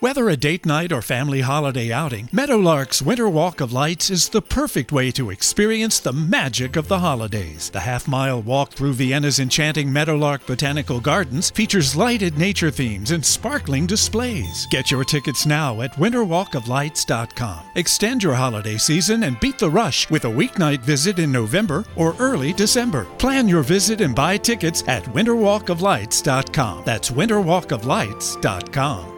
Whether a date night or family holiday outing, Meadowlark's Winter Walk of Lights is the perfect way to experience the magic of the holidays. The half mile walk through Vienna's enchanting Meadowlark Botanical Gardens features lighted nature themes and sparkling displays. Get your tickets now at winterwalkoflights.com. Extend your holiday season and beat the rush with a weeknight visit in November or early December. Plan your visit and buy tickets at winterwalkoflights.com. That's winterwalkoflights.com.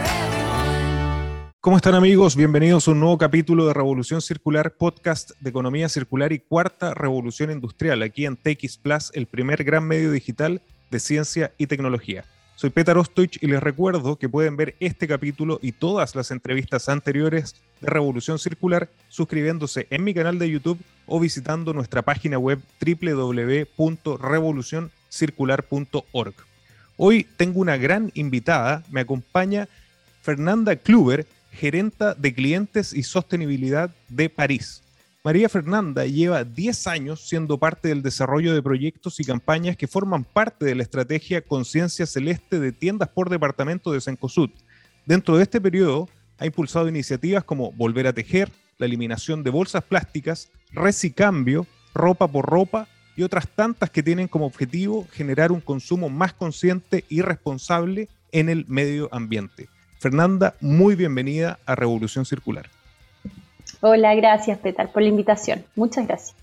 ¿Cómo están amigos? Bienvenidos a un nuevo capítulo de Revolución Circular, podcast de economía circular y cuarta revolución industrial, aquí en TX Plus, el primer gran medio digital de ciencia y tecnología. Soy Petar Ostoich y les recuerdo que pueden ver este capítulo y todas las entrevistas anteriores de Revolución Circular suscribiéndose en mi canal de YouTube o visitando nuestra página web www.revolucioncircular.org. Hoy tengo una gran invitada, me acompaña Fernanda Kluber, gerenta de clientes y sostenibilidad de París. María Fernanda lleva 10 años siendo parte del desarrollo de proyectos y campañas que forman parte de la estrategia Conciencia Celeste de tiendas por departamento de Sencosud. Dentro de este periodo, ha impulsado iniciativas como Volver a Tejer, la eliminación de bolsas plásticas, Recicambio, Ropa por Ropa y otras tantas que tienen como objetivo generar un consumo más consciente y responsable en el medio ambiente. Fernanda, muy bienvenida a Revolución Circular. Hola, gracias Petar por la invitación. Muchas gracias.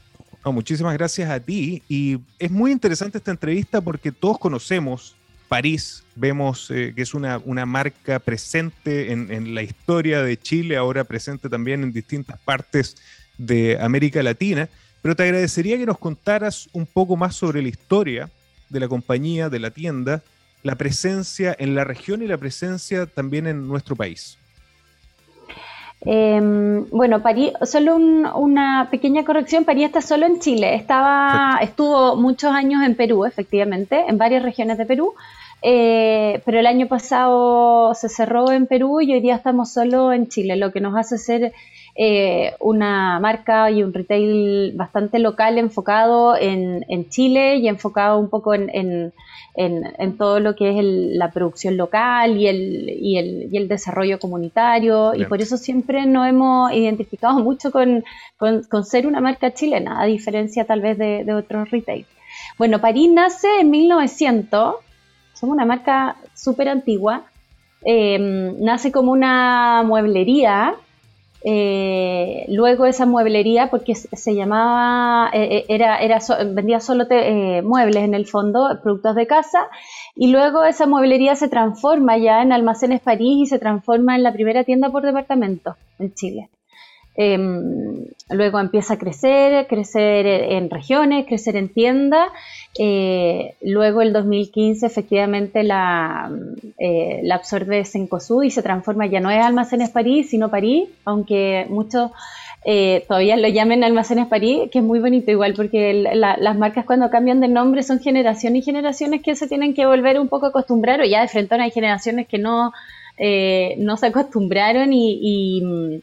muchísimas gracias a ti. Y es muy interesante esta entrevista porque todos conocemos París, vemos eh, que es una, marca presente en, en, la historia de Chile, ahora presente también en distintas partes de América Latina. Pero te agradecería que nos contaras un poco más sobre la historia de la compañía, de la tienda, la presencia en la región y la presencia también en nuestro país? Em, bueno, París, solo una pequeña corrección, París está solo en Chile, estaba, estuvo muchos años en Perú, efectivamente, en varias regiones de Perú, eh, pero el año pasado se cerró en Perú y hoy día estamos solo en Chile, lo que nos hace ser eh, una marca y un retail bastante local enfocado en, Chile y enfocado un poco en, todo lo que es la producción local y el, desarrollo comunitario. Y por eso siempre nos hemos identificado mucho con, ser una marca chilena, a diferencia tal vez de, otros retail. Bueno, París nace en 1900, somos una marca súper antigua, eh, nace como una mueblería eh, luego esa mueblería, porque se llamaba, eh, eh, era, era vendía solo muebles en el fondo, productos de casa, y luego esa mueblería se transforma ya en Almacenes París y se transforma en la primera tienda por departamento en Chile. Em, luego empieza a crecer, crecer en regiones, crecer en tiendas. Eh, luego el 2015 efectivamente la, eh, la absorbe Sencosud y se transforma, ya no es Almacenes París, sino París, aunque muchos eh, todavía lo llamen Almacenes París, que es muy bonito igual, porque las marcas cuando cambian de nombre son generaciones y generaciones que se tienen que volver un poco a ya de frente hay generaciones que no, no se acostumbraron y,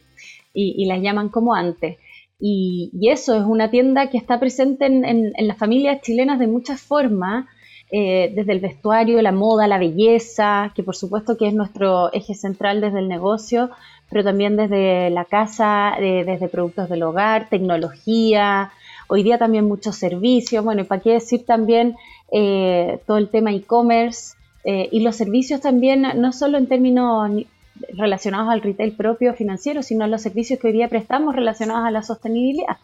las llaman como antes. Y, eso es una tienda que está presente en, las familias chilenas de muchas formas, eh, desde el vestuario, la moda, la belleza, que por supuesto que es nuestro eje central desde el negocio, pero también desde la casa, desde productos del hogar, tecnología, hoy día también muchos servicios, bueno, y para qué decir también eh, todo el tema e-commerce. Eh, y los servicios también, no solo en términos relacionados al retail propio financiero, sino a los servicios que hoy día prestamos relacionados a la sostenibilidad.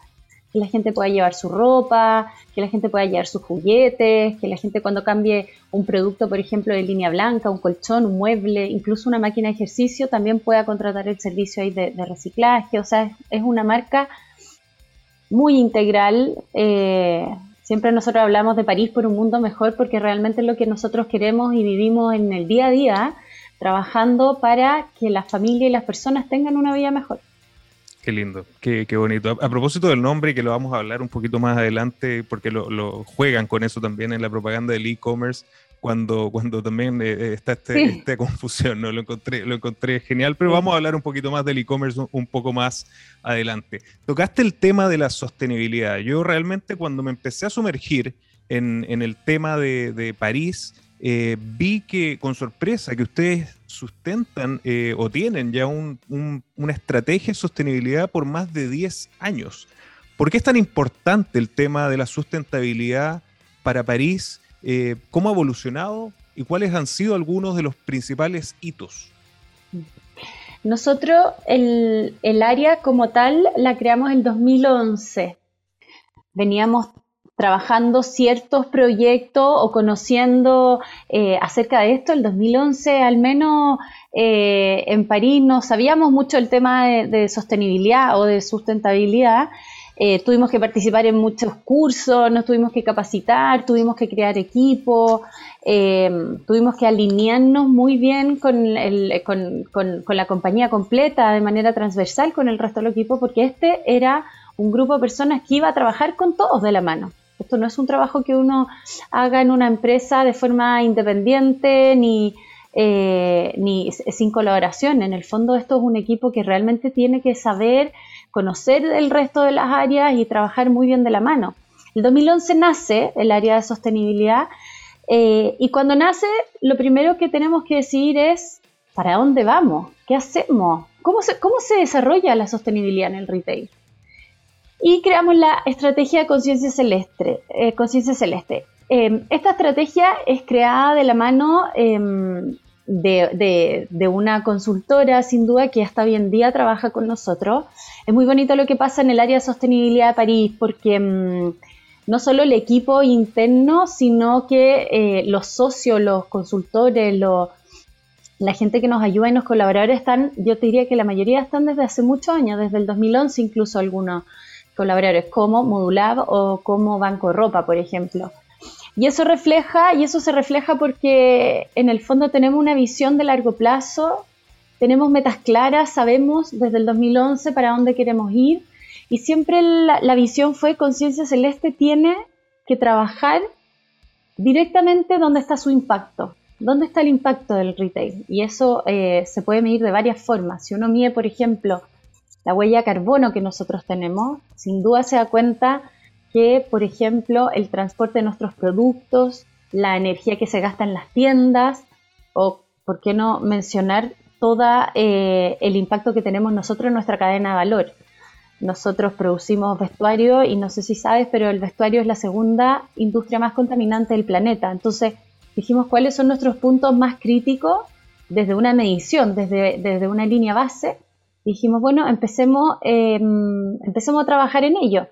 Que la gente pueda llevar su ropa, que la gente pueda llevar sus juguetes, que la gente cuando cambie un producto, por ejemplo, de línea blanca, un colchón, un mueble, incluso una máquina de ejercicio, también pueda contratar el servicio ahí de, reciclaje. O sea, es, una marca muy integral. Eh, siempre nosotros hablamos de París por un mundo mejor porque realmente es lo que nosotros queremos y vivimos en el día a día trabajando para que la familia y las personas tengan una vida mejor. Qué lindo, qué, bonito. A, propósito del nombre, que lo vamos a hablar un poquito más adelante, porque lo, juegan con eso también en la propaganda del e-commerce, cuando, cuando también eh, eh, está este, esta confusión, ¿no? Lo encontré, lo encontré genial, pero vamos a hablar un poquito más del e-commerce un, poco más adelante. Tocaste el tema de la sostenibilidad. Yo realmente cuando me empecé a sumergir en, el tema de, de París, eh, vi que con sorpresa que ustedes sustentan eh, o tienen ya una estrategia de sostenibilidad por más de 10 años. ¿Por qué es tan importante el tema de la sustentabilidad para París? Eh, ¿Cómo ha evolucionado y cuáles han sido algunos de los principales hitos? Nosotros el, el área como tal la creamos en 2011. Veníamos trabajando ciertos proyectos o conociendo eh, acerca de esto. El 2011, al menos eh, en París, no sabíamos mucho el tema de, sostenibilidad o de sustentabilidad. Eh, tuvimos que participar en muchos cursos, nos tuvimos que capacitar, tuvimos que crear equipos, tuvimos que alinearnos muy bien con, con la compañía completa de manera transversal con el resto del equipo, porque este era un grupo de personas que iba a trabajar con todos de la mano. Esto no es un trabajo que uno haga en una empresa de forma independiente ni, eh, ni sin colaboración. En el fondo esto es un equipo que realmente tiene que saber conocer el resto de las áreas y trabajar muy bien de la mano. El 2011 nace el área de sostenibilidad eh, y cuando nace lo primero que tenemos que decidir es ¿para dónde vamos? ¿Qué hacemos? ¿Cómo cómo se desarrolla la sostenibilidad en el retail? Y creamos la estrategia conciencia celeste. Eh, conciencia celeste. Em, esta estrategia es creada de la mano em, de, una consultora, sin duda, que hasta hoy en día trabaja con nosotros. Es muy bonito lo que pasa en el área de sostenibilidad de París, porque em, no solo el equipo interno, sino que eh, los socios, los consultores, la gente que nos ayuda y los colaboradores están, yo te diría que la mayoría están desde hace muchos años, desde el 2011 incluso algunos colaboradores como Modulab o como Banco Ropa, por ejemplo. Y eso refleja, y eso se refleja porque en el fondo tenemos una visión de largo plazo, tenemos metas claras, sabemos desde el 2011 para dónde queremos ir y siempre la, visión fue Conciencia Celeste tiene que trabajar directamente donde está su impacto, dónde está el impacto del retail. Y eso eh, se puede medir de varias formas. Si uno mide, por ejemplo, la huella carbono que nosotros tenemos, sin duda se da cuenta que, por ejemplo, el transporte de nuestros productos, la energía que se gasta en las tiendas, o, ¿por qué no mencionar todo eh, el impacto que tenemos nosotros en nuestra cadena de valor? Nosotros producimos vestuario y no sé si sabes, pero el vestuario es la segunda industria más contaminante del planeta. Entonces, dijimos cuáles son nuestros puntos más críticos desde una medición, desde, desde una línea base dijimos, bueno, empecemos, em, empecemos a trabajar en ello.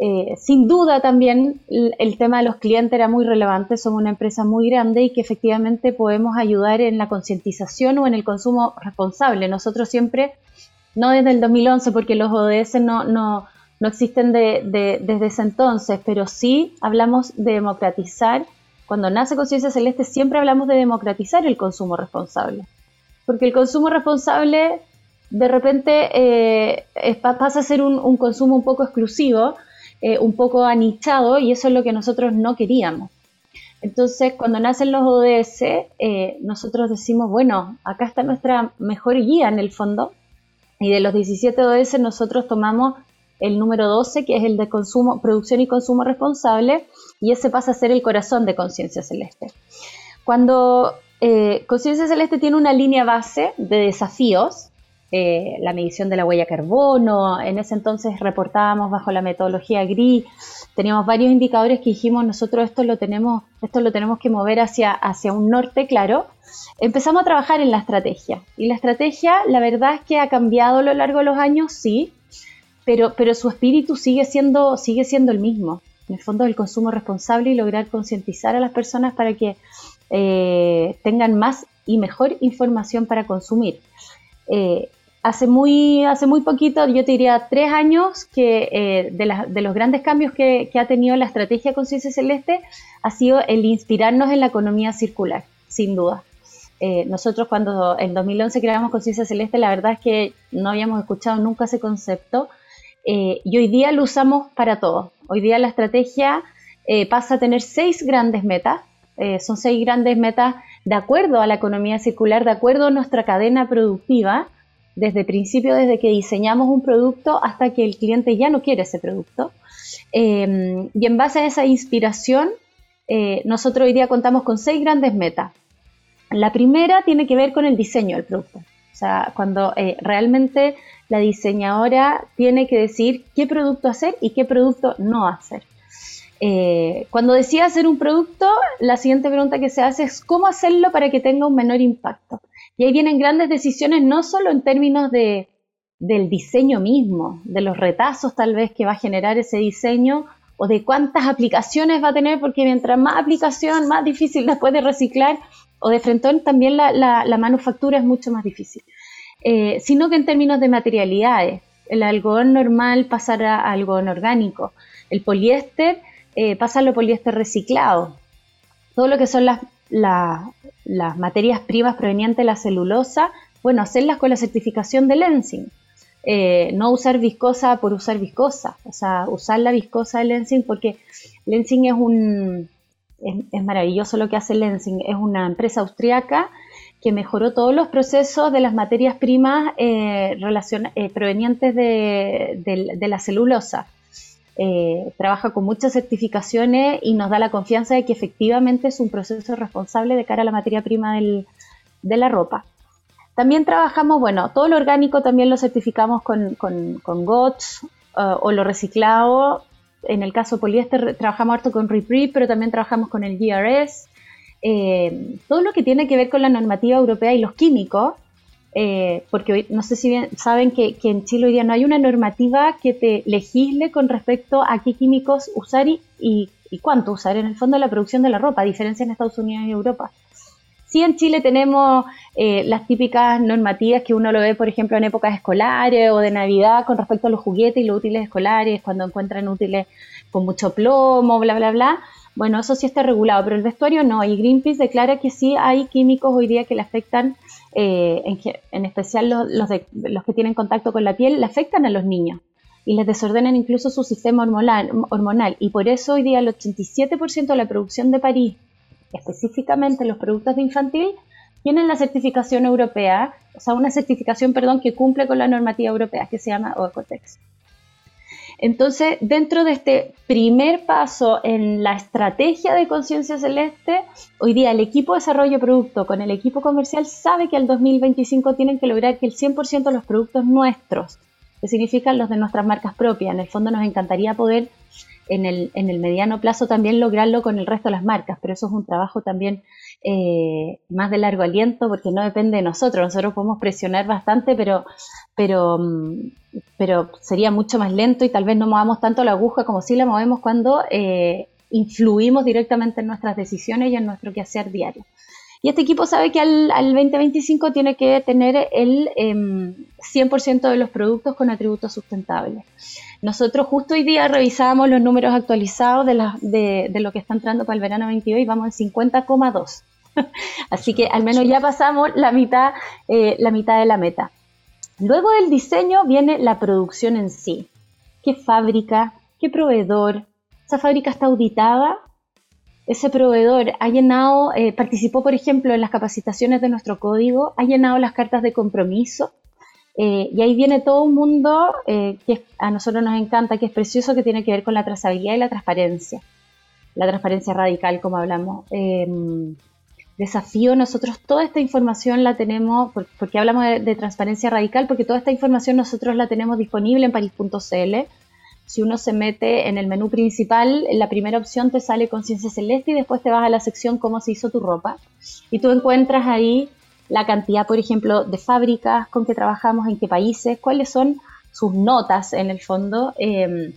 Eh, sin duda también el, tema de los clientes era muy relevante, somos una empresa muy grande y que efectivamente podemos ayudar en la concientización o en el consumo responsable. Nosotros siempre, no desde el 2011, porque los ODS no, no, no existen desde ese entonces, pero sí hablamos de democratizar. Cuando nace Conciencia Celeste siempre hablamos de democratizar el consumo responsable, porque el consumo responsable de repente eh, pasa a ser un, consumo un poco exclusivo, eh, un poco anichado, y eso es lo que nosotros no queríamos. Entonces, cuando nacen los ODS, eh, nosotros decimos, bueno, acá está nuestra mejor guía en el fondo, y de los 17 ODS nosotros tomamos el número 12, que es el de consumo, producción y consumo responsable, y ese pasa a ser el corazón de Conciencia Celeste. Cuando Conciencia Celeste tiene una línea base de desafíos, eh, la medición de la huella carbono, en ese entonces reportábamos bajo la metodología GRI, teníamos varios indicadores que dijimos nosotros esto lo tenemos, esto lo tenemos que mover hacia, hacia un norte claro. Empezamos a trabajar en la estrategia y la estrategia la verdad es que ha cambiado a lo largo de los años, sí, pero, pero su espíritu sigue siendo, sigue siendo el mismo. En el fondo el consumo responsable y lograr concientizar a las personas para que eh, tengan más y mejor información para consumir. Eh, hace muy, hace muy poquito, yo te diría tres años, que eh, de, los grandes cambios que, ha tenido la estrategia Conciencia Celeste ha sido el inspirarnos en la economía circular, sin duda. Eh, nosotros cuando en 2011 creamos Conciencia Celeste, la verdad es que no habíamos escuchado nunca ese concepto eh, y hoy día lo usamos para todo. Hoy día la estrategia eh, pasa a tener seis grandes metas. son seis grandes metas de acuerdo a la economía circular, de acuerdo a nuestra cadena productiva, desde principio, desde que diseñamos un producto hasta que el cliente ya no quiere ese producto. y en base a esa inspiración, nosotros hoy día contamos con seis grandes metas. La primera tiene que ver con el diseño del producto. O sea, cuando eh, realmente la diseñadora tiene que decir qué producto hacer y qué producto no hacer. Eh, cuando decide hacer un producto, la siguiente pregunta que se hace es cómo hacerlo para que tenga un menor impacto. Y ahí vienen grandes decisiones, no solo en términos de, del diseño mismo, de los retazos tal vez que va a generar ese diseño o de cuántas aplicaciones va a tener, porque mientras más aplicación, más difícil después de reciclar o de frentón también la, manufactura es mucho más difícil, eh, sino que en términos de materialidades, el algodón normal pasar a, algodón orgánico, el poliéster eh, pasa a lo poliéster reciclado, todo lo que son las materias primas provenientes de la celulosa, bueno, hacerlas con la certificación de Lensing. Eh, no usar viscosa por usar viscosa, o sea, usar la viscosa de Lensing porque Lensing es un, es, maravilloso lo que hace Lensing. Es una empresa austriaca que mejoró todos los procesos de las materias primas eh, eh, provenientes de, la celulosa. Eh, trabaja con muchas certificaciones y nos da la confianza de que efectivamente es un proceso responsable de cara a la materia prima de la ropa. También trabajamos, bueno, todo lo orgánico también lo certificamos con, GOTS o lo reciclado en el caso poliéster trabajamos harto con REPRI, pero también trabajamos con el GRS. Eh, todo lo que tiene que ver con la normativa europea y los químicos, eh, porque no sé si bien saben que, en Chile hoy día no hay una normativa que te legisle con respecto a qué químicos usar y, y, cuánto usar en el fondo la producción de la ropa, a diferencia en Estados Unidos y Europa. Sí, en Chile tenemos eh, las típicas normativas que uno lo ve, por ejemplo, en épocas escolares o de Navidad con respecto a los juguetes y los útiles escolares, cuando encuentran útiles con mucho plomo, bla, bla, bla. Bueno, eso sí está regulado, pero el vestuario no. Y Greenpeace declara que sí hay químicos hoy día que le afectan, eh, en, en, especial los, los, de, los que tienen contacto con la piel, le afectan a los niños y les desordenan incluso su sistema hormonal, hormonal. Y por eso hoy día el 87% de la producción de París específicamente los productos de infantil, tienen la certificación europea, o sea, una certificación, perdón, que cumple con la normativa europea, que se llama OECOTEX. Entonces, dentro de este primer paso en la estrategia de conciencia celeste, hoy día el equipo de desarrollo de producto con el equipo comercial sabe que al 2025 tienen que lograr que el 100% de los productos nuestros, que significan los de nuestras marcas propias, en el fondo nos encantaría poder en el, en el mediano plazo también lograrlo con el resto de las marcas, pero eso es un trabajo también eh, más de largo aliento porque no depende de nosotros. Nosotros podemos presionar bastante, pero, pero, mm, sería mucho más lento y tal vez no movamos tanto la aguja como si la movemos cuando eh, influimos directamente en nuestras decisiones y en nuestro quehacer diario. Y este equipo sabe que al, al 2025 tiene que tener el 100% em, de los productos con atributos sustentables. Nosotros justo hoy día revisábamos los números actualizados de, lo que está entrando para el verano 22 y vamos en 50,2. Así que al menos ya pasamos la mitad, eh, la mitad de la meta. Luego del diseño viene la producción en sí. ¿Qué fábrica? ¿Qué proveedor? ¿Esa fábrica está auditada? ese proveedor ha llenado, eh, participó, por ejemplo, en las capacitaciones de nuestro código, ha llenado las cartas de compromiso. Eh, y ahí viene todo un mundo eh, que a nosotros nos encanta, que es precioso, que tiene que ver con la trazabilidad y la transparencia. La transparencia radical, como hablamos. Em, desafío, nosotros toda esta información la tenemos, porque hablamos de, de, transparencia radical, porque toda esta información nosotros la tenemos disponible en paris.cl si uno se mete en el menú principal, la primera opción te sale conciencia celeste y después te vas a la sección cómo se hizo tu ropa. Y tú encuentras ahí la cantidad, por ejemplo, de fábricas con que trabajamos, en qué países, cuáles son sus notas en el fondo em,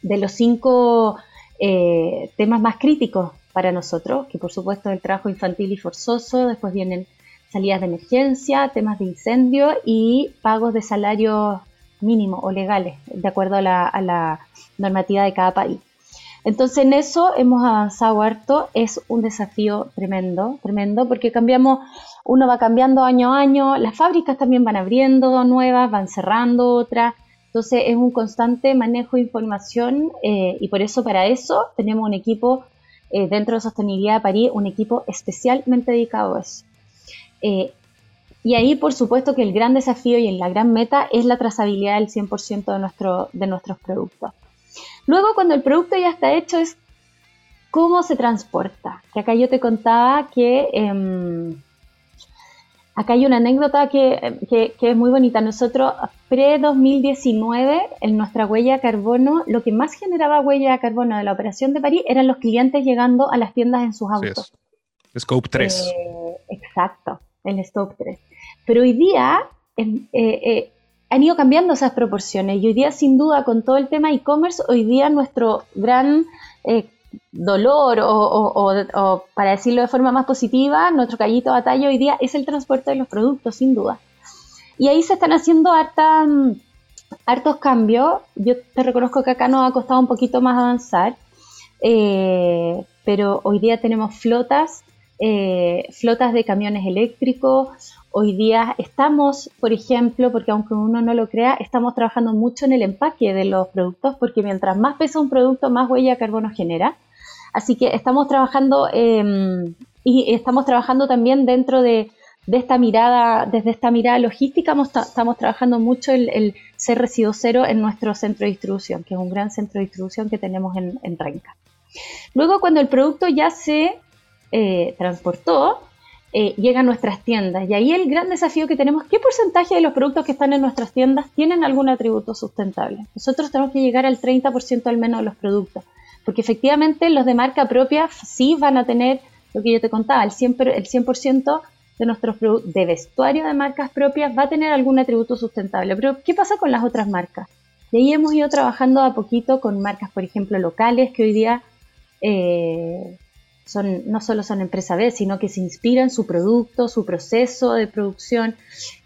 de los cinco eh, temas más críticos para nosotros, que por supuesto es el trabajo infantil y forzoso, después vienen salidas de emergencia, temas de incendio y pagos de salarios mínimo o legales, de acuerdo a la, normativa de cada país. Entonces en eso hemos avanzado harto, es un desafío tremendo, tremendo, porque cambiamos, uno va cambiando año a año, las fábricas también van abriendo nuevas, van cerrando otras, entonces es un constante manejo de información eh, y por eso para eso tenemos un equipo eh, dentro de Sostenibilidad de París, un equipo especialmente dedicado a eso. Eh, y ahí, por supuesto, que el gran desafío y la gran meta es la trazabilidad del 100% de, nuestro, de nuestros productos. Luego, cuando el producto ya está hecho, es cómo se transporta. Que acá yo te contaba que em, acá hay una anécdota que, es muy bonita. Nosotros, pre-2019, en nuestra huella de carbono, lo que más generaba huella de carbono de la operación de París eran los clientes llegando a las tiendas en sus autos. Scope 3. Eh, exacto, el Scope 3. Pero hoy día em, eh, eh, han ido cambiando esas proporciones y hoy día sin duda con todo el tema e-commerce, hoy día nuestro gran eh, dolor o, para decirlo de forma más positiva, nuestro callito de batalla hoy día es el transporte de los productos, sin duda. Y ahí se están haciendo hartos cambios. Yo te reconozco que acá nos ha costado un poquito más avanzar, pero hoy día tenemos flotas eh, flotas de camiones eléctricos. Hoy día estamos, por ejemplo, porque aunque uno no lo crea, estamos trabajando mucho en el empaque de los productos, porque mientras más pesa un producto, más huella de carbono genera. Así que estamos trabajando em, y estamos trabajando también dentro de, esta mirada, desde esta mirada logística, estamos trabajando mucho el, el, ser residuo cero en nuestro centro de distribución, que es un gran centro de distribución que tenemos en, en Renca. Luego, cuando el producto ya se eh, transportó, eh, llega a nuestras tiendas. Y ahí el gran desafío que tenemos, ¿qué porcentaje de los productos que están en nuestras tiendas tienen algún atributo sustentable? Nosotros tenemos que llegar al 30% al menos de los productos, porque efectivamente los de marca propia sí van a tener lo que yo te contaba, el 100%, el 100 de nuestros de vestuario de marcas propias va a tener algún atributo sustentable. Pero, ¿qué pasa con las otras marcas? De ahí hemos ido trabajando a poquito con marcas, por ejemplo, locales que hoy día eh, son, no solo son empresa B, sino que se inspiran su producto, su proceso de producción.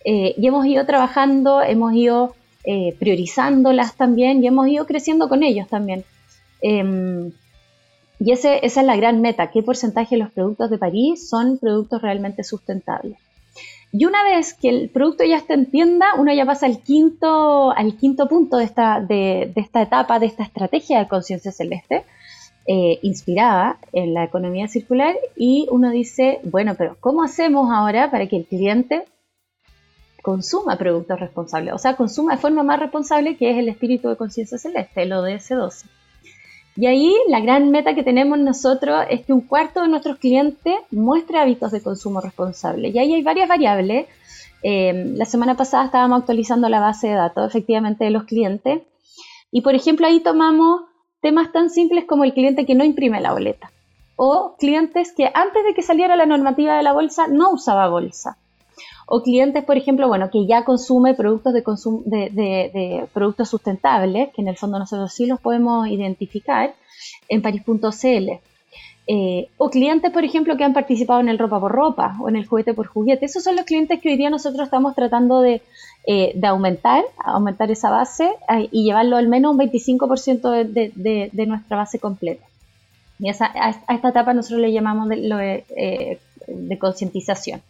Eh, y hemos ido trabajando, hemos ido eh, priorizándolas también y hemos ido creciendo con ellos también. Em, y ese, esa es la gran meta, qué porcentaje de los productos de París son productos realmente sustentables. Y una vez que el producto ya está en tienda, uno ya pasa al quinto, al quinto punto de esta, de, de esta etapa, de esta estrategia de conciencia celeste, eh, inspirada en la economía circular y uno dice, bueno, pero ¿cómo hacemos ahora para que el cliente consuma productos responsables? O sea, consuma de forma más responsable, que es el espíritu de conciencia celeste, el ODS 12. Y ahí la gran meta que tenemos nosotros es que un cuarto de nuestros clientes muestre hábitos de consumo responsable. Y ahí hay varias variables. Eh, la semana pasada estábamos actualizando la base de datos efectivamente de los clientes. Y por ejemplo ahí tomamos temas tan simples como el cliente que no imprime la boleta o clientes que antes de que saliera la normativa de la bolsa no usaba bolsa o clientes, por ejemplo, bueno, que ya consume productos de, consumo, de, productos sustentables, que en el fondo nosotros sí los podemos identificar en Paris.cl. Eh, o clientes, por ejemplo, que han participado en el ropa por ropa o en el juguete por juguete. Esos son los clientes que hoy día nosotros estamos tratando de, eh, de aumentar, aumentar esa base eh, y llevarlo al menos un 25% de, nuestra base completa. Y a, esta etapa nosotros le llamamos de, eh, de concientización.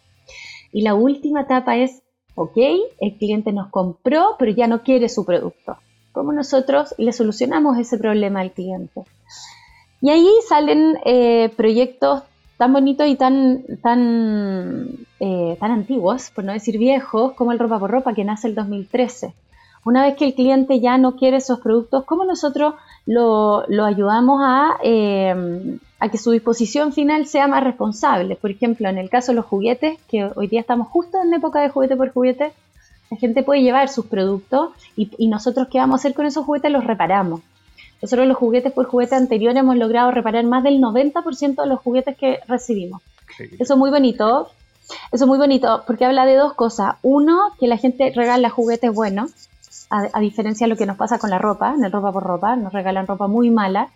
Y la última etapa es, ok, el cliente nos compró, pero ya no quiere su producto. ¿Cómo nosotros le solucionamos ese problema al cliente? Y ahí salen proyectos tan bonitos y tan, tan, eh, tan antiguos, por no decir viejos, como el ropa por ropa que nace el 2013. Una vez que el cliente ya no quiere esos productos, ¿cómo nosotros lo, ayudamos a, eh, a que su disposición final sea más responsable? Por ejemplo, en el caso de los juguetes, que hoy día estamos justo en época de juguete por juguete, la gente puede llevar sus productos y, y nosotros qué vamos a hacer con esos juguetes, los reparamos. Nosotros los juguetes por juguete anterior hemos logrado reparar más del 90% de los juguetes que recibimos. Eso es muy bonito. Eso es muy bonito porque habla de dos cosas. Uno, que la gente regala juguetes buenos, a, diferencia de lo que nos pasa con la ropa, en el ropa por ropa, nos regalan ropa muy mala,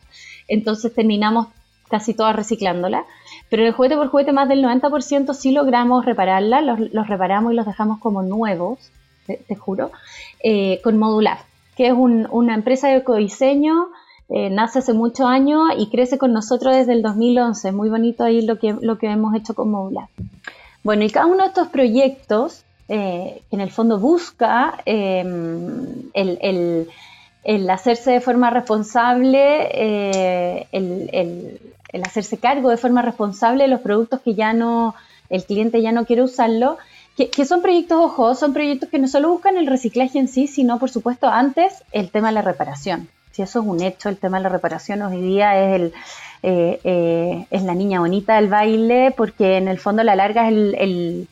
entonces terminamos casi todas reciclándola. Pero en el juguete por juguete más del 90% sí logramos repararla, los, reparamos y los dejamos como nuevos, te, juro, eh, con modular que es una empresa de ecodiseño, eh, nace hace muchos años y crece con nosotros desde el 2011. Muy bonito ahí lo que, lo que hemos hecho con Modular. Bueno, y cada uno de estos proyectos, que en el fondo busca el, el, hacerse de forma responsable, el, el hacerse cargo de forma responsable de los productos que ya no, el cliente ya no quiere usarlo, que, son proyectos, ojo, son proyectos que no solo buscan el reciclaje en sí, sino por supuesto antes el tema de la reparación. Si eso es un hecho, el tema de la reparación hoy día es el, eh, eh, es la niña bonita del baile, porque en el fondo la larga es el, el,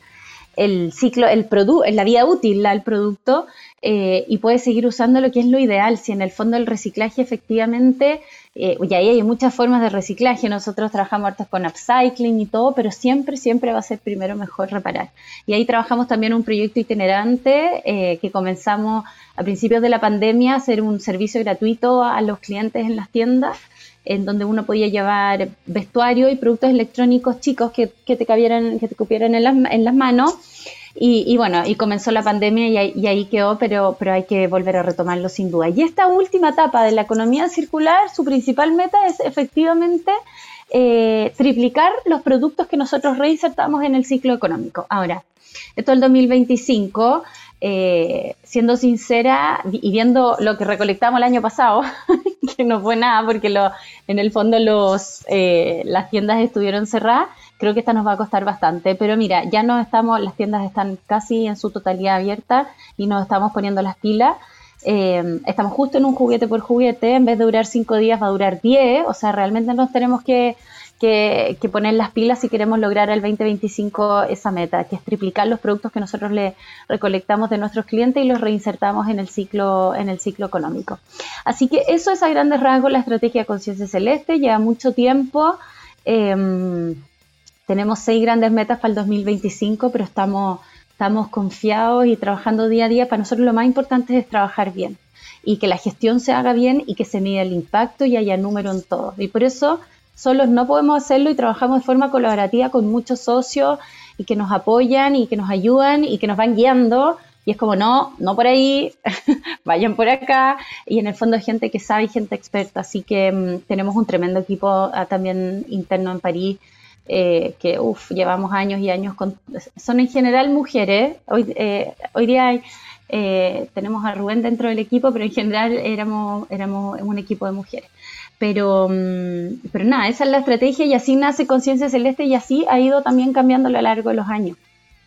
ciclo, el producto, la vida útil del producto eh, y puede seguir usando lo que es lo ideal. Si en el fondo el reciclaje efectivamente eh, y ahí hay muchas formas de reciclaje, nosotros trabajamos hartos con upcycling y todo, pero siempre, siempre va a ser primero mejor reparar. Y ahí trabajamos también un proyecto itinerante eh, que comenzamos a principios de la pandemia a hacer un servicio gratuito a los clientes en las tiendas, en donde uno podía llevar vestuario y productos electrónicos chicos que, que te cabieran, que te cupieran en las, en las manos y, bueno, y comenzó la pandemia y, ahí quedó, pero, pero hay que volver a retomarlo sin duda. Y esta última etapa de la economía circular, su principal meta es efectivamente eh, triplicar los productos que nosotros reinsertamos en el ciclo económico. Ahora, esto es el 2025. Eh, siendo sincera y viendo lo que recolectamos el año pasado, que no fue nada porque lo, en el fondo los, eh, las tiendas estuvieron cerradas, creo que esta nos va a costar bastante. Pero mira, ya no estamos, las tiendas están casi en su totalidad abiertas y nos estamos poniendo las pilas. Eh, estamos justo en un juguete por juguete, en vez de durar cinco días va a durar 10, o sea, realmente nos tenemos que, poner las pilas si queremos lograr al 2025 esa meta, que es triplicar los productos que nosotros le recolectamos de nuestros clientes y los reinsertamos en el ciclo, en el ciclo económico. Así que eso es a grandes rasgos la estrategia Conciencia Celeste, lleva mucho tiempo. Eh, tenemos seis grandes metas para el 2025, pero estamos, estamos confiados y trabajando día a día. Para nosotros lo más importante es trabajar bien y que la gestión se haga bien y que se mida el impacto y haya número en todo. Y por eso solos no podemos hacerlo y trabajamos de forma colaborativa con muchos socios y que nos apoyan y que nos ayudan y que nos van guiando. Y es como, no, no por ahí, vayan por acá. Y en el fondo hay gente que sabe y gente experta. Así que mm, tenemos un tremendo equipo ah, también interno en París eh, que uf, llevamos años y años con... Son en general mujeres. Hoy, eh, hoy día eh, tenemos a Rubén dentro del equipo, pero en general éramos, éramos un equipo de mujeres. Pero, mm, pero nada, esa es la estrategia y así nace Conciencia Celeste y así ha ido también cambiando a lo largo de los años.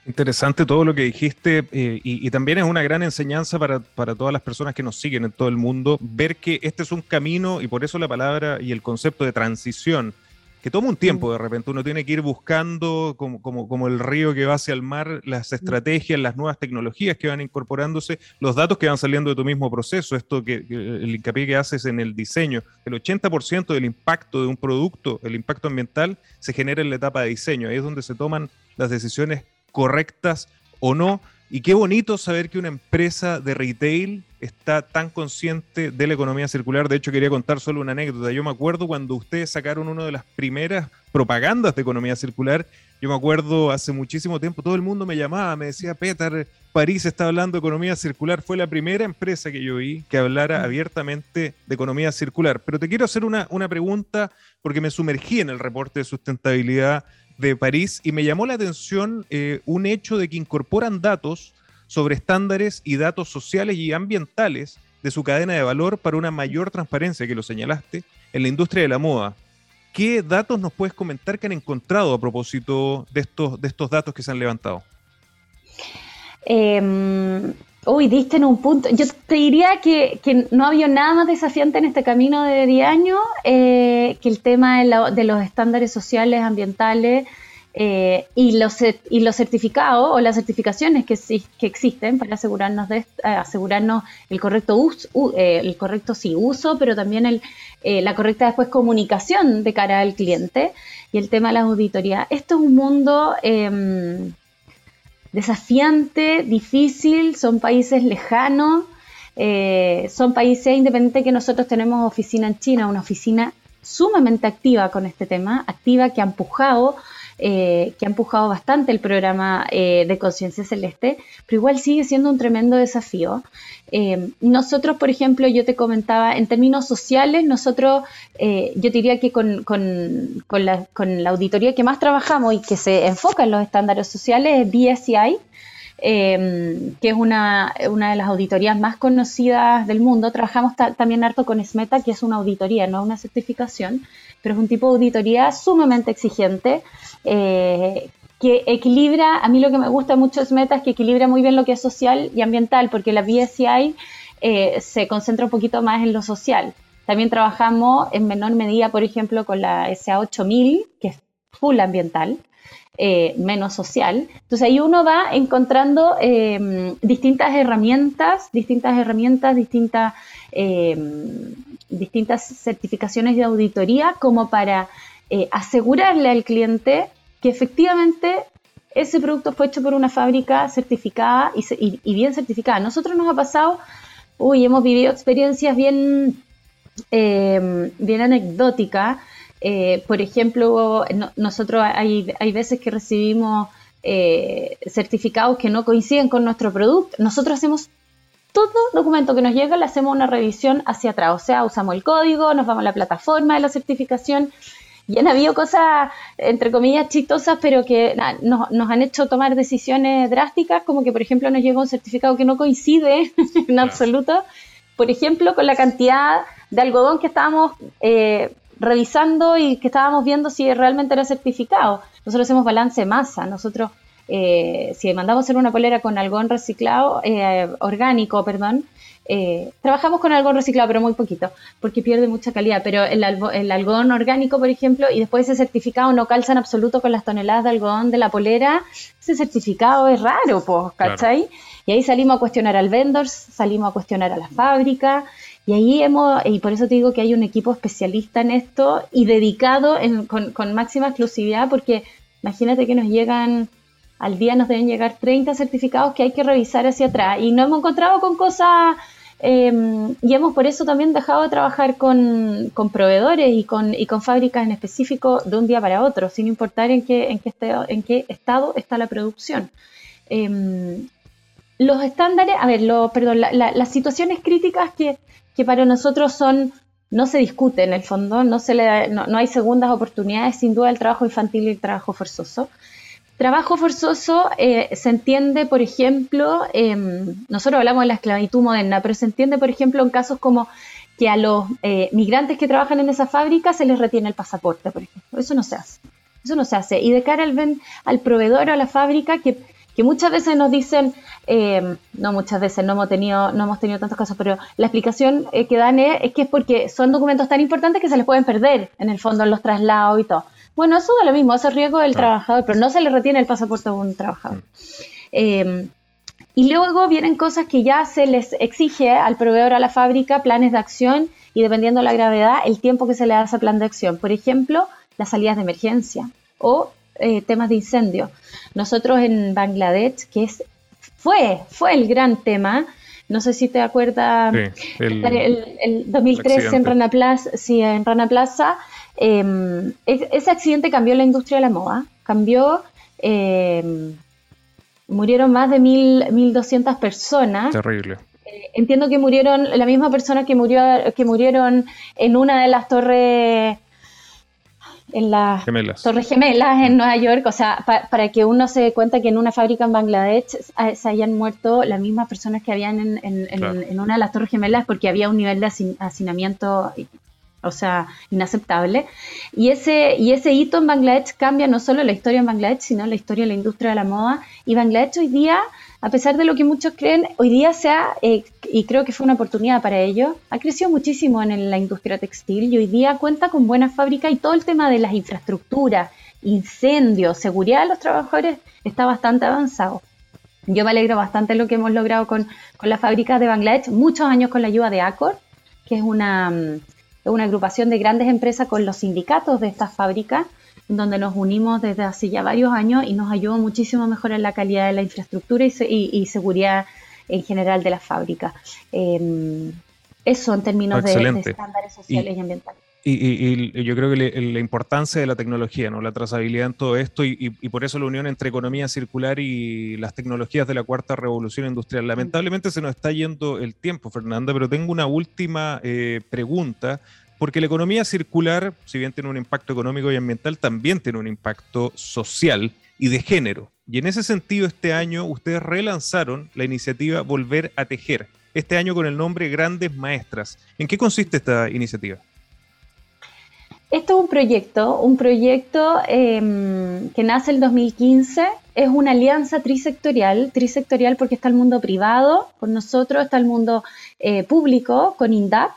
Interesante todo lo que dijiste y, y, también es una gran enseñanza para, para, todas las personas que nos siguen en todo el mundo, ver que este es un camino y por eso la palabra y el concepto de transición que toma un tiempo mm. de repente, uno tiene que ir buscando como, como, como, el río que va hacia el mar, las mm. estrategias, las nuevas tecnologías que van incorporándose, los datos que van saliendo de tu mismo proceso, esto que, el hincapié que haces en el diseño, el 80% del impacto de un producto, el impacto ambiental, se genera en la etapa de diseño, ahí es donde se toman las decisiones correctas o no, y qué bonito saber que una empresa de retail está tan consciente de la economía circular. De hecho, quería contar solo una anécdota. Yo me acuerdo cuando ustedes sacaron una de las primeras propagandas de economía circular. Yo me acuerdo hace muchísimo tiempo, todo el mundo me llamaba, me decía, Peter, París está hablando de economía circular. Fue la primera empresa que yo vi que hablara abiertamente de economía circular. Pero te quiero hacer una, una pregunta porque me sumergí en el reporte de sustentabilidad de París y me llamó la atención eh, un hecho de que incorporan datos sobre estándares y datos sociales y ambientales de su cadena de valor para una mayor transparencia, que lo señalaste, en la industria de la moda. ¿Qué datos nos puedes comentar que han encontrado a propósito de estos, de estos datos que se han levantado? Em, uy, diste en un punto. Yo te diría que, no había nada más desafiante en este camino de 10 años eh, que el tema de, los estándares sociales, ambientales eh, y, los, y los certificados o las certificaciones que, existen para asegurarnos, de, eh, asegurarnos el correcto uso, el correcto sí, uso, pero también el, la correcta después comunicación de cara al cliente y el tema de las auditorías. Esto es un mundo em, desafiante, difícil, son países lejanos, eh, son países independientes que nosotros tenemos oficina en China, una oficina sumamente activa con este tema, activa que ha empujado eh, que ha empujado bastante el programa eh, de Conciencia Celeste, pero igual sigue siendo un tremendo desafío. Eh, nosotros, por ejemplo, yo te comentaba, en términos sociales, nosotros, yo diría que con, la, auditoría que más trabajamos y que se enfoca en los estándares sociales es BSCI, que es una, de las auditorías más conocidas del mundo. Trabajamos también harto con SMETA, que es una auditoría, no una certificación, pero es un tipo de auditoría sumamente exigente eh, que equilibra, a mí lo que me gusta mucho es Meta es que equilibra muy bien lo que es social y ambiental, porque la BSCI eh, se concentra un poquito más en lo social. También trabajamos en menor medida, por ejemplo, con la SA8000, que es full ambiental, eh, menos social. Entonces ahí uno va encontrando em, distintas herramientas, distintas herramientas, distintas, em, distintas certificaciones de auditoría como para eh, asegurarle al cliente que efectivamente ese producto fue hecho por una fábrica certificada y, bien certificada. nosotros nos ha pasado, uy, hemos vivido experiencias bien, em, bien anecdóticas. Eh, por ejemplo, nosotros hay, hay, veces que recibimos eh, certificados que no coinciden con nuestro producto. Nosotros hacemos todo documento que nos llega, le hacemos una revisión hacia atrás. O sea, usamos el código, nos vamos a la plataforma de la certificación y han habido cosas, entre comillas, chistosas, pero que nos, han hecho tomar decisiones drásticas, como que, por ejemplo, nos llega un certificado que no coincide en absoluto, por ejemplo, con la cantidad de algodón que estábamos eh, revisando y que estábamos viendo si realmente era certificado. Nosotros hacemos balance de masa, nosotros, eh, si mandamos hacer una polera con algodón reciclado, eh, orgánico, perdón, eh, trabajamos con algodón reciclado, pero muy poquito, porque pierde mucha calidad. Pero el, algodón orgánico, por ejemplo, y después ese certificado no calza en absoluto con las toneladas de algodón de la polera, ese certificado es raro, pues, ¿cachai? Y ahí salimos a cuestionar al vendor, salimos a cuestionar a la fábrica, y ahí hemos, y por eso te digo que hay un equipo especialista en esto y dedicado con, con máxima exclusividad, porque imagínate que nos llegan al día nos deben llegar 30 certificados que hay que revisar hacia atrás y no hemos encontrado con cosas em, y hemos por eso también dejado de trabajar con, proveedores y con, y con fábricas en específico de un día para otro, sin importar en qué, en qué, estado, en qué estado está la producción. Em, los estándares, a ver, lo, perdón, las situaciones críticas que, que, para nosotros son, no se discute en el fondo, no, se le no, hay segundas oportunidades, sin duda el trabajo infantil y el trabajo forzoso. Trabajo forzoso eh, se entiende, por ejemplo, em, nosotros hablamos de la esclavitud moderna, pero se entiende, por ejemplo, en casos como que a los eh, migrantes que trabajan en esa fábrica se les retiene el pasaporte, por ejemplo. Eso no se hace. Eso no se hace. Y de cara al, al proveedor o a la fábrica, que, muchas veces nos dicen, em, no muchas veces, no hemos tenido, no hemos tenido tantos casos, pero la explicación eh, que dan es, que es porque son documentos tan importantes que se les pueden perder en el fondo en los traslados y todo. Bueno, eso da lo mismo, es riesgo del trabajador, pero no se le retiene el pasaporte a un trabajador. Mm. Eh, y luego vienen cosas que ya se les exige al proveedor, a la fábrica, planes de acción y dependiendo de la gravedad, el tiempo que se le da a ese plan de acción. Por ejemplo, las salidas de emergencia o eh, temas de incendio. Nosotros en Bangladesh, que es, fue, fue el gran tema, no sé si te acuerdas, el, 2003 en Rana Plaza, sí, en Rana Plaza Em, ese accidente cambió la industria de la moda, cambió, em, murieron más de mil, 1.200 personas. Terrible. Eh, entiendo que murieron, la misma persona que, murió, que murieron en una de las torres en las Torres Gemelas en Nueva York, o sea, para que uno se dé cuenta que en una fábrica en Bangladesh se hayan muerto las mismas personas que habían en, en, una de las Torres Gemelas porque había un nivel de hacinamiento o sea, inaceptable. Y ese, y ese hito en Bangladesh cambia no solo la historia en Bangladesh, sino la historia de la industria de la moda. Y Bangladesh hoy día, a pesar de lo que muchos creen, hoy día se eh, y creo que fue una oportunidad para ello, ha crecido muchísimo en la industria textil y hoy día cuenta con buenas fábricas y todo el tema de las infraestructuras, incendios, seguridad de los trabajadores está bastante avanzado. Yo me alegro bastante de lo que hemos logrado con, con las fábricas de Bangladesh, muchos años con la ayuda de Accor, que es una mm, una agrupación de grandes empresas con los sindicatos de estas fábricas, donde nos unimos desde hace ya varios años y nos ayudó muchísimo a mejorar la calidad de la infraestructura y, seguridad en general de las fábricas. Em, eso en términos de, estándares sociales y, ambientales. Y, yo creo que la importancia de la tecnología, ¿no? la trazabilidad en todo esto y, por eso la unión entre economía circular y las tecnologías de la cuarta revolución industrial. Lamentablemente se nos está yendo el tiempo, Fernanda, pero tengo una última eh, pregunta, porque la economía circular, si bien tiene un impacto económico y ambiental, también tiene un impacto social y de género. Y en ese sentido, este año ustedes relanzaron la iniciativa Volver a Tejer, este año con el nombre Grandes Maestras. ¿En qué consiste esta iniciativa? Esto es un proyecto, un proyecto em, que nace el 2015, es una alianza trisectorial, trisectorial porque está el mundo privado con nosotros, está el mundo eh, público con INDAP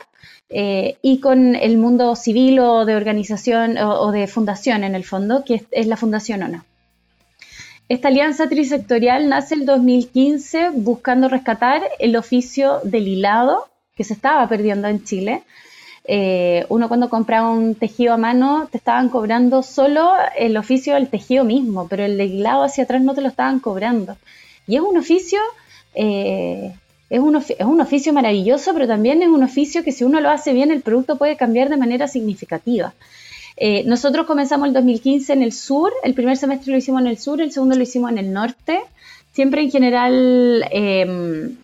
eh, y con el mundo civil o de organización o, de fundación en el fondo, que es, la Fundación ONA. Esta alianza trisectorial nace el 2015 buscando rescatar el oficio del hilado que se estaba perdiendo en Chile eh, uno cuando compraba un tejido a mano te estaban cobrando solo el oficio del tejido mismo, pero el de hilado hacia atrás no te lo estaban cobrando. Y es un oficio, eh, es, un es un oficio maravilloso, pero también es un oficio que si uno lo hace bien, el producto puede cambiar de manera significativa. Eh, nosotros comenzamos el 2015 en el sur, el primer semestre lo hicimos en el sur, el segundo lo hicimos en el norte. Siempre en general em,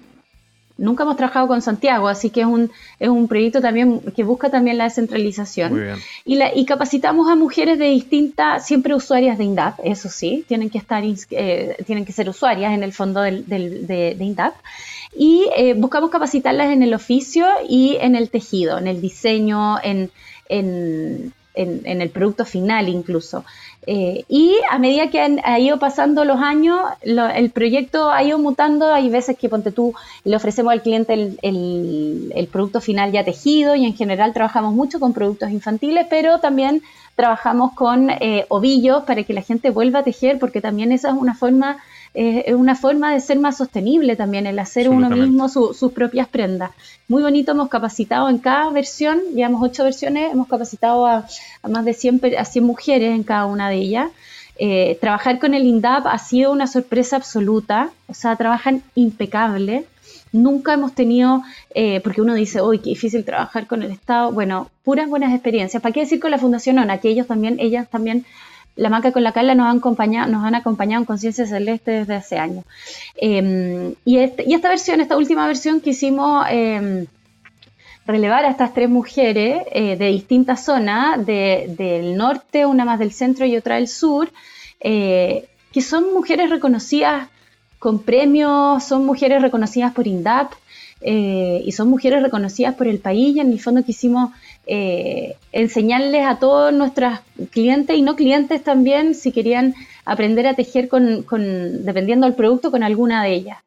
Nunca hemos trabajado con Santiago, así que es un, es un proyecto también que busca también la descentralización. Y, la, y capacitamos a mujeres de distintas, siempre usuarias de INDAP, eso sí, tienen que estar eh, tienen que ser usuarias en el fondo del, de, INDAP. Y eh, buscamos capacitarlas en el oficio y en el tejido, en el diseño, en, en, en el producto final incluso. Eh, y a medida que han, ha ido pasando los años, el proyecto ha ido mutando. Hay veces que, ponte tú, le ofrecemos al cliente el, producto final ya tejido y en general trabajamos mucho con productos infantiles, pero también trabajamos con eh, ovillos para que la gente vuelva a tejer, porque también esa es una forma es una forma de ser más sostenible también, el hacer uno mismo sus propias prendas. Muy bonito, hemos capacitado en cada versión, llevamos ocho versiones, hemos capacitado a, más de 100, a 100 mujeres en cada una de ellas. Eh, trabajar con el INDAP ha sido una sorpresa absoluta, o sea, trabajan impecable. Nunca hemos tenido, eh, porque uno dice, uy, qué difícil trabajar con el Estado. Bueno, puras buenas experiencias. ¿Para qué decir con la Fundación ONA? Que ellos también, ellas también la Maca con la Carla nos han acompañado, nos han acompañado en Conciencia Celeste desde hace años. Em, y, esta versión, esta última versión quisimos eh, relevar a estas tres mujeres eh, de distintas zonas, del norte, una más del centro y otra del sur, eh, que son mujeres reconocidas con premios, son mujeres reconocidas por INDAP, eh, y son mujeres reconocidas por el país y en el fondo quisimos eh, enseñarles a todos nuestros clientes y no clientes también si querían aprender a tejer con, dependiendo del producto con alguna de ellas.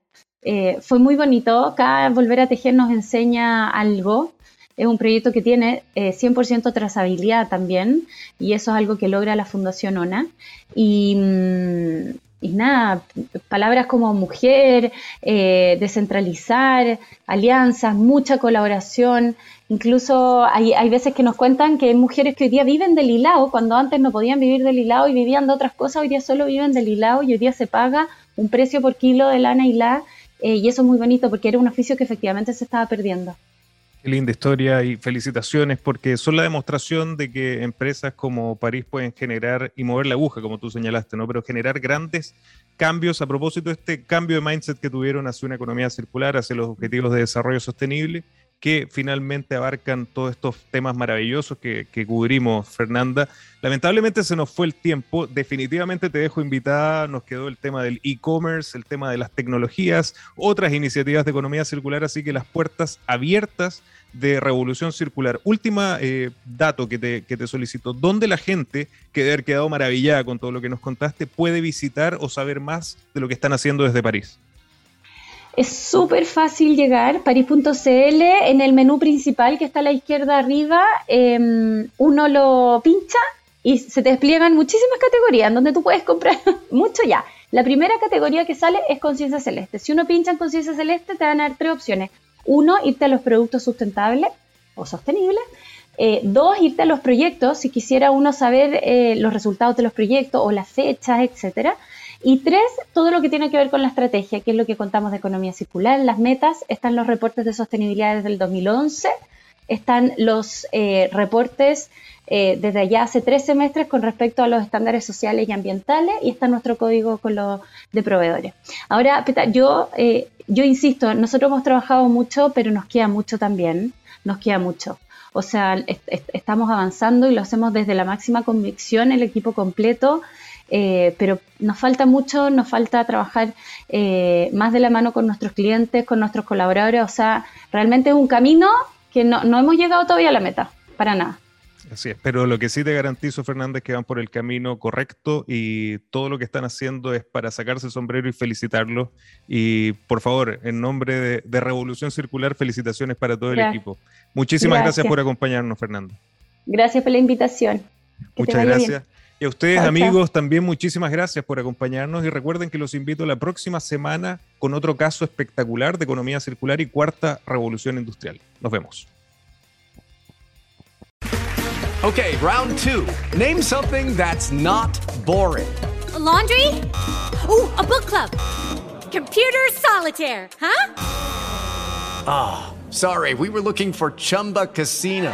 Eh, fue muy bonito, cada Volver a Tejer nos enseña algo, es un proyecto que tiene 100% trazabilidad también y eso es algo que logra la Fundación ONA. Y, mm, y nada, palabras como mujer, eh, descentralizar, alianzas, mucha colaboración. Incluso hay, hay, veces que nos cuentan que hay mujeres que hoy día viven del hilado, cuando antes no podían vivir del hilado y vivían de otras cosas, hoy día solo viven del hilado y hoy día se paga un precio por kilo de lana y eh, y eso es muy bonito porque era un oficio que efectivamente se estaba perdiendo. Qué linda historia y felicitaciones porque son la demostración de que empresas como París pueden generar y mover la aguja, como tú señalaste, ¿no? Pero generar grandes cambios a propósito de este cambio de mindset que tuvieron hacia una economía circular, hacia los objetivos de desarrollo sostenible que finalmente abarcan todos estos temas maravillosos que, cubrimos, Fernanda. Lamentablemente se nos fue el tiempo, definitivamente te dejo invitada, nos quedó el tema del e-commerce, el tema de las tecnologías, otras iniciativas de economía circular, así que las puertas abiertas de Revolución Circular. Última eh, dato que te, que te solicito, ¿dónde la gente, que debe haber quedado maravillada con todo lo que nos contaste, puede visitar o saber más de lo que están haciendo desde París? Es súper fácil llegar, paris.cl, en el menú principal que está a la izquierda arriba, em, uno lo pincha y se te despliegan muchísimas categorías donde tú puedes comprar mucho ya. La primera categoría que sale es conciencia celeste. Si uno pincha en conciencia celeste te van a dar tres opciones. Uno, irte a los productos sustentables o sostenibles. Eh, dos, irte a los proyectos, si quisiera uno saber eh, los resultados de los proyectos o las fechas, etcétera. Y tres, todo lo que tiene que ver con la estrategia, que es lo que contamos de economía circular, las metas, están los reportes de sostenibilidad desde el 2011, están los eh, reportes eh, desde allá hace tres semestres con respecto a los estándares sociales y ambientales y está nuestro código con los de proveedores. Ahora, yo, eh, yo insisto, nosotros hemos trabajado mucho, pero nos queda mucho también, nos queda mucho. O sea, estamos avanzando y lo hacemos desde la máxima convicción, el equipo completo. Eh, pero nos falta mucho, nos falta trabajar más de la mano con nuestros clientes, con nuestros colaboradores, o sea, realmente es un camino que no, no hemos llegado todavía a la meta, para nada. Así es, pero lo que sí te garantizo, Fernández, es que van por el camino correcto y todo lo que están haciendo es para sacarse el sombrero y felicitarlos. Y por favor, en nombre de, Revolución Circular, felicitaciones para todo el equipo. Muchísimas gracias. por acompañarnos, Fernando. Gracias por la invitación. Muchas gracias. Y a ustedes, amigos, también muchísimas gracias por acompañarnos y recuerden que los invito la próxima semana con otro caso espectacular de economía circular y cuarta revolución industrial. Nos vemos. Okay, round two. Name something that's not boring. A laundry? Ooh, a book club. Computer solitaire, huh? Ah, oh, sorry, we were looking for Chumba Casino.